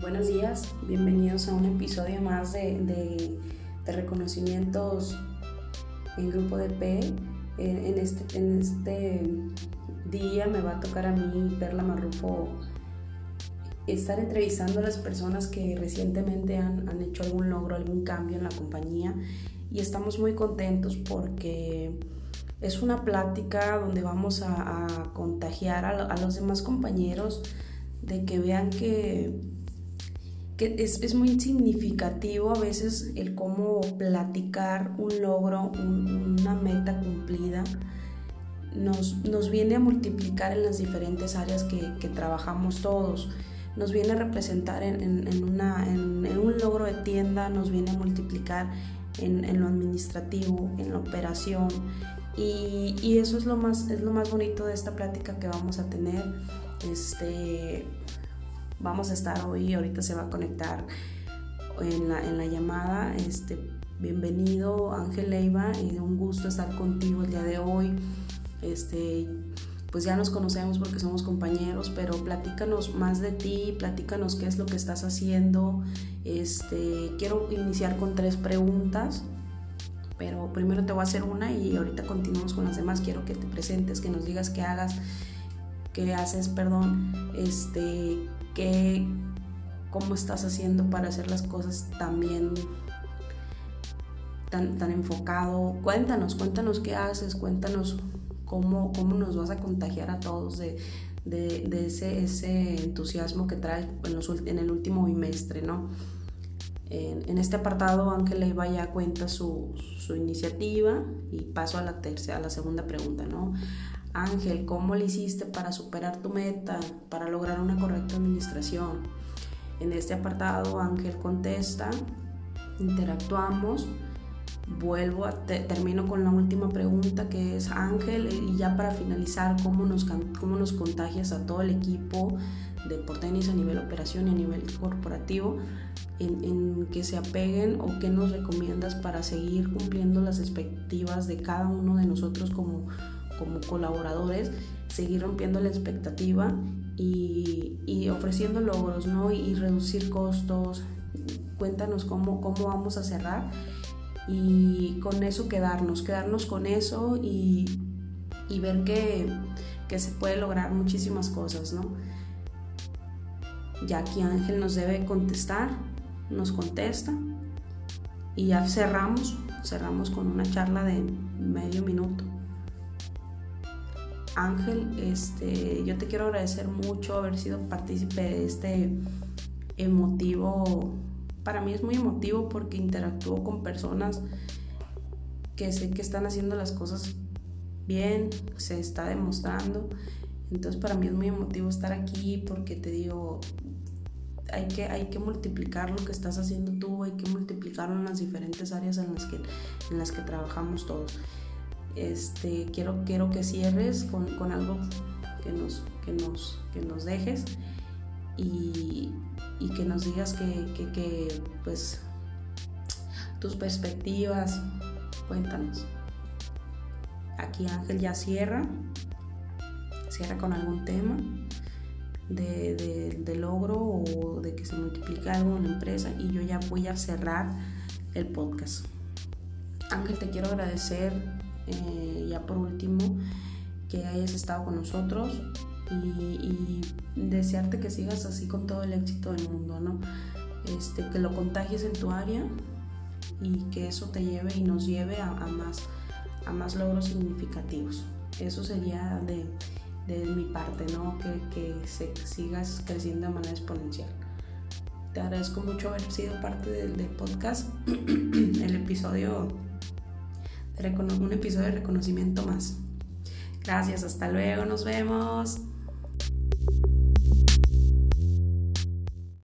Buenos días, bienvenidos a un episodio más de, reconocimientos en grupo de P. En, este, en este día me va a tocar a mí, Perla Marrufo, estar entrevistando a las personas que recientemente han, hecho algún logro, algún cambio en la compañía y estamos muy contentos porque es una plática donde vamos a, contagiar a los demás compañeros de que vean que es, muy significativo a veces el cómo platicar un logro, una meta cumplida, nos, viene a multiplicar en las diferentes áreas que, trabajamos todos. Nos viene a representar en, un logro de tienda, nos viene a multiplicar en, lo administrativo, en la operación. Y, eso es lo, más, es lo más bonito de esta plática que vamos a tener. Este, vamos a estar hoy, ahorita se va a conectar en la, en la llamada. Este, bienvenido Ángel Leiva, y un gusto estar contigo el día de hoy. Este, pues ya nos conocemos porque somos compañeros, pero platícanos más de ti, platícanos qué es lo que estás haciendo. Este, quiero iniciar con tres preguntas, pero primero te voy a hacer una y ahorita continuamos con las demás. Quiero que te presentes, que nos digas qué hagas, qué haces, perdón, este, qué, cómo estás haciendo para hacer las cosas tan bien, tan, tan enfocado. Cuéntanos, cuéntanos qué haces, cuéntanos cómo, cómo nos vas a contagiar a todos de, ese, ese, entusiasmo que traes en, en el último bimestre, ¿no? En, este apartado, Ángel Leiva ya cuenta su, su, iniciativa y paso a la, tercera, a la segunda pregunta, ¿no? Ángel, ¿cómo le hiciste para superar tu meta, para lograr una correcta administración? En este apartado, Ángel contesta, interactuamos, vuelvo a termino con la última pregunta que es Ángel y ya para finalizar, ¿cómo nos, cómo nos contagias a todo el equipo de Portenis a nivel operación y a nivel corporativo en, en, que se apeguen o qué nos recomiendas para seguir cumpliendo las expectativas de cada uno de nosotros como como colaboradores, seguir rompiendo la expectativa y, ofreciendo logros, ¿no? Y, reducir costos. Cuéntanos cómo, cómo vamos a cerrar y con eso quedarnos, quedarnos con eso y, ver que, que, se puede lograr muchísimas cosas, ¿no? Ya aquí Ángel nos debe contestar, nos contesta y ya cerramos, cerramos con una charla de medio minuto. Ángel, este, yo te quiero agradecer mucho haber sido partícipe de este emotivo, para mí es muy emotivo porque interactúo con personas que sé que están haciendo las cosas bien, se está demostrando. Entonces para mí es muy emotivo estar aquí porque te digo, hay que, hay que multiplicar lo que estás haciendo tú, hay que multiplicarlo en las diferentes áreas en las que, en las que trabajamos todos. Este, quiero, quiero que cierres con, algo que nos, que nos, que nos dejes y, que nos digas que, pues, tus perspectivas, cuéntanos. Aquí Ángel ya cierra, cierra con algún tema de, de, logro o de que se multiplique algo en la empresa y yo ya voy a cerrar el podcast. Ángel, te quiero agradecer eh, ya por último, que hayas estado con nosotros y, desearte que sigas así con todo el éxito del mundo, ¿no? Este, que lo contagies en tu área y que eso te lleve y nos lleve a, más, a más logros significativos. Eso sería de, de mi parte, ¿no? Que, que se, sigas creciendo de manera exponencial. Te agradezco mucho haber sido parte del, del podcast. el episodio un episodio de reconocimiento más. Gracias, hasta luego, nos vemos.